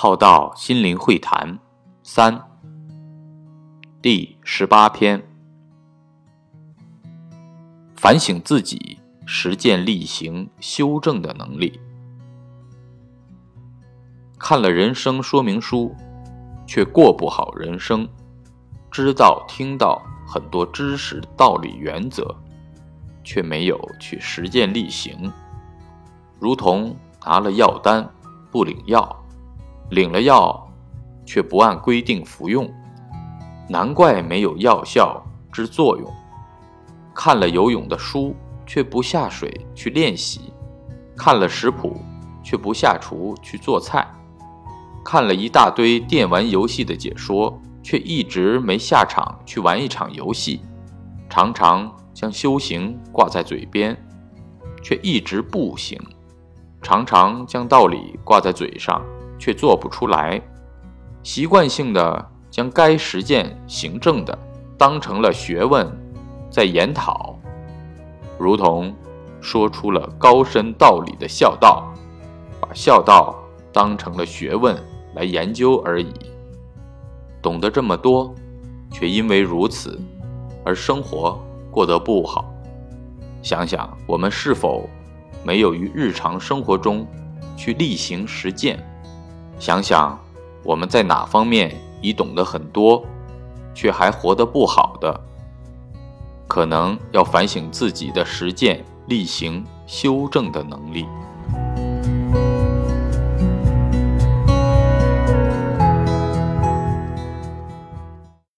浩道心灵会谈。三。第十八篇：反省自己、实践力行、修正的能力。看了人生说明书，却过不好人生；知道听到很多知识、道理、原则，却没有去实践力行，如同拿了药单不领药。领了药，却不按规定服用，难怪没有药效之作用。看了游泳的书，却不下水去练习；看了食谱，却不下厨去做菜；看了一大堆电玩游戏的解说，却一直没下场去玩一场游戏。常常将修行挂在嘴边，却一直不行；常常将道理挂在嘴上。却做不出来，习惯性的将该实践行政的当成了学问，在研讨，如同说出了高深道理的孝道，把孝道当成了学问来研究而已。懂得这么多，却因为如此而生活过得不好。想想我们是否没有于日常生活中去例行实践？想想我们在哪方面已懂得很多，却还活得不好的，可能要反省自己的实践、例行、修正的能力。